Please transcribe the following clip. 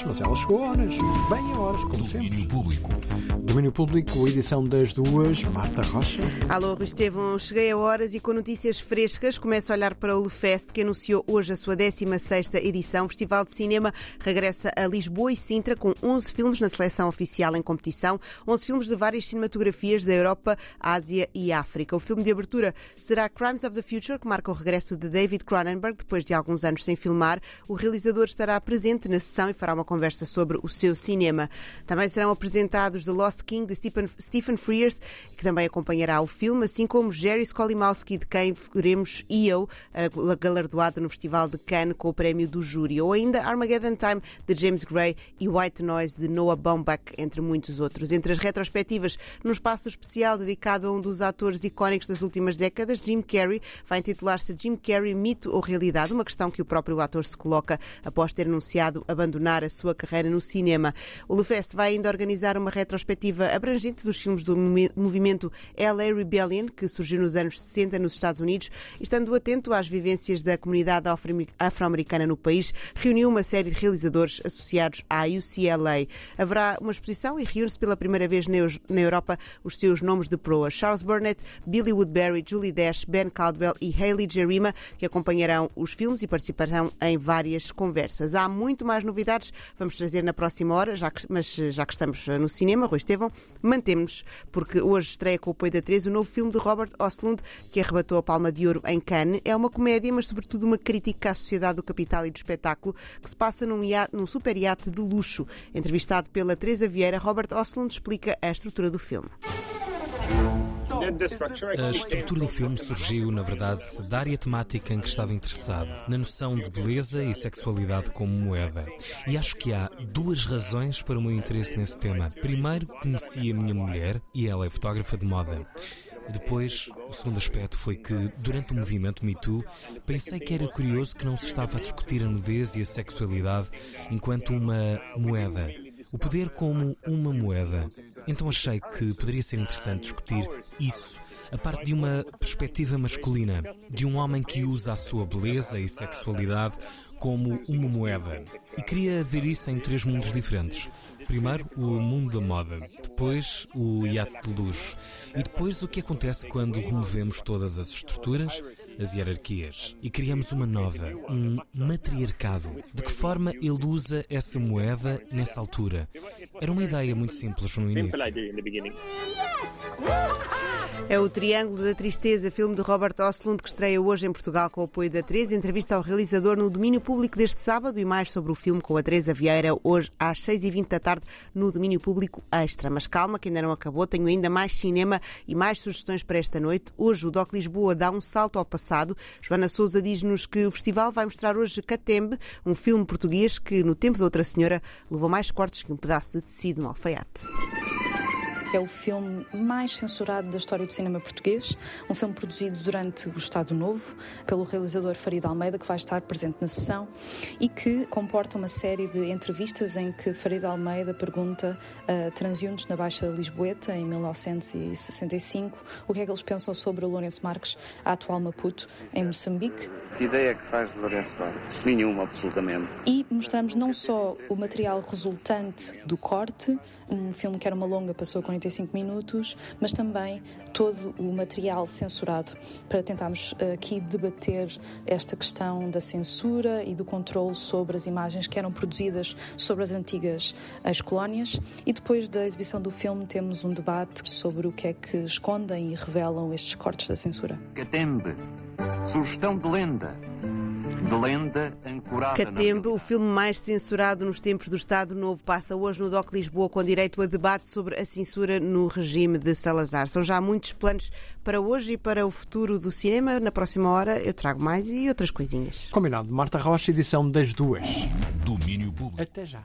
novidades, mas ela chegou a horas, bem a horas, como Domínio sempre. público. Domínio Público, edição das duas, Marta Rocha. Alô, Rui Estevão, cheguei a horas e com notícias frescas começo a olhar para o Lefest, que anunciou hoje a sua 16ª edição. O Festival de Cinema regressa a Lisboa e Sintra com 11 filmes na seleção oficial em competição, 11 filmes de várias cinematografias da Europa, Ásia e África. O filme de abertura será Crimes of the Future, que marca o regresso de David Cronenberg depois de alguns anos sem filmar. O realizador estará presente na sessão e fará uma conversa sobre o seu cinema. Também serão apresentados The Lost King de Stephen, Stephen Frears, que também acompanhará o filme, assim como Jerry Skolimowski, de quem veremos EO, eh, galardoado no Festival de Cannes com o prémio do júri, ou ainda Armageddon Time de James Gray e White Noise de Noah Baumbach, entre muitos outros. Entre as retrospectivas, num espaço especial dedicado a um dos atores icónicos das últimas décadas, Jim Carrey, vai intitular-se Jim Carrey Mito ou Realidade, uma questão que o próprio ator se coloca após ter anunciado abandonar a sua carreira no cinema. O Lefest vai ainda organizar uma retrospectiva abrangente dos filmes do movimento LA Rebellion, que surgiu nos anos 60 nos Estados Unidos, estando atento às vivências da comunidade afro-americana no país, reuniu uma série de realizadores associados à UCLA. Haverá uma exposição e reúne-se pela primeira vez na Europa os seus nomes de proa. Charles Burnett, Billy Woodbury, Julie Dash, Ben Caldwell e Hayley Jarima, que acompanharão os filmes e participarão em várias conversas. Há muito mais novidades, vamos trazer na próxima hora, já que, mas já que estamos no cinema, Rui Estevão, mantemos-nos, porque hoje estreia com o apoio da 3 o novo filme de Robert Ostlund, que arrebatou a Palma de Ouro em Cannes. É uma comédia, mas sobretudo uma crítica à sociedade do capital e do espetáculo, que se passa num, iate, num super iate de luxo. Entrevistado pela Teresa Vieira, Robert Ostlund explica a estrutura do filme. A estrutura do filme surgiu, na verdade, da área temática em que estava interessado, na noção de beleza e sexualidade como moeda. E acho que há duas razões para o meu interesse nesse tema. Primeiro, conheci a minha mulher e ela é fotógrafa de moda. Depois, o segundo aspecto foi que, durante o movimento Me Too, pensei que era curioso que não se estava a discutir a nudez e a sexualidade enquanto uma moeda. O poder como uma moeda. Então achei que poderia ser interessante discutir isso a parte de uma perspectiva masculina, de um homem que usa a sua beleza e sexualidade como uma moeda. E queria ver isso em três mundos diferentes. Primeiro, o mundo da moda, depois, o iate de luxo, e depois o que acontece quando removemos todas as estruturas as hierarquias e criamos uma nova, um matriarcado. De que forma ele usa essa moeda nessa altura? Era uma ideia muito simples no início. É o Triângulo da Tristeza, filme de Robert Ostlund, que estreia hoje em Portugal com o apoio da Teresa. Entrevista ao realizador no domínio público deste sábado e mais sobre o filme com a Teresa Vieira hoje às 6h20 da tarde no domínio público extra. Mas calma, que ainda não acabou, tenho ainda mais cinema e mais sugestões para esta noite. Hoje o Doc Lisboa dá um salto ao passado. Joana Souza diz-nos que o festival vai mostrar hoje Catembe, um filme português que, no tempo de outra senhora, levou mais cortes que um pedaço de tecido no alfaiate. É o filme mais censurado da história do cinema português, um filme produzido durante o Estado Novo pelo realizador Farid Almeida, que vai estar presente na sessão e que comporta uma série de entrevistas em que Farid Almeida pergunta a transeuntes na Baixa Lisboeta, em 1965, o que é que eles pensam sobre o Lourenço Marques, a atual Maputo, em Moçambique. Que ideia que faz de Lourenço Marques? Nenhuma, absolutamente. E mostramos não só o material resultante do corte, um filme que era uma longa, passou a 45 minutos, mas também todo o material censurado, para tentarmos aqui debater esta questão da censura e do controle sobre as imagens que eram produzidas sobre as antigas ex-colónias. E depois da exibição do filme, temos um debate sobre o que é que escondem e revelam estes cortes da censura. Catembe, sugestão de lenda. De lenda ancorada Catembe, o filme mais censurado nos tempos do Estado Novo, passa hoje no DOC Lisboa com direito a debate sobre a censura no regime de Salazar. São já muitos planos para hoje e para o futuro do cinema. Na próxima hora eu trago mais e outras coisinhas. Combinado. Marta Rocha, edição das duas. Domínio público. Até já.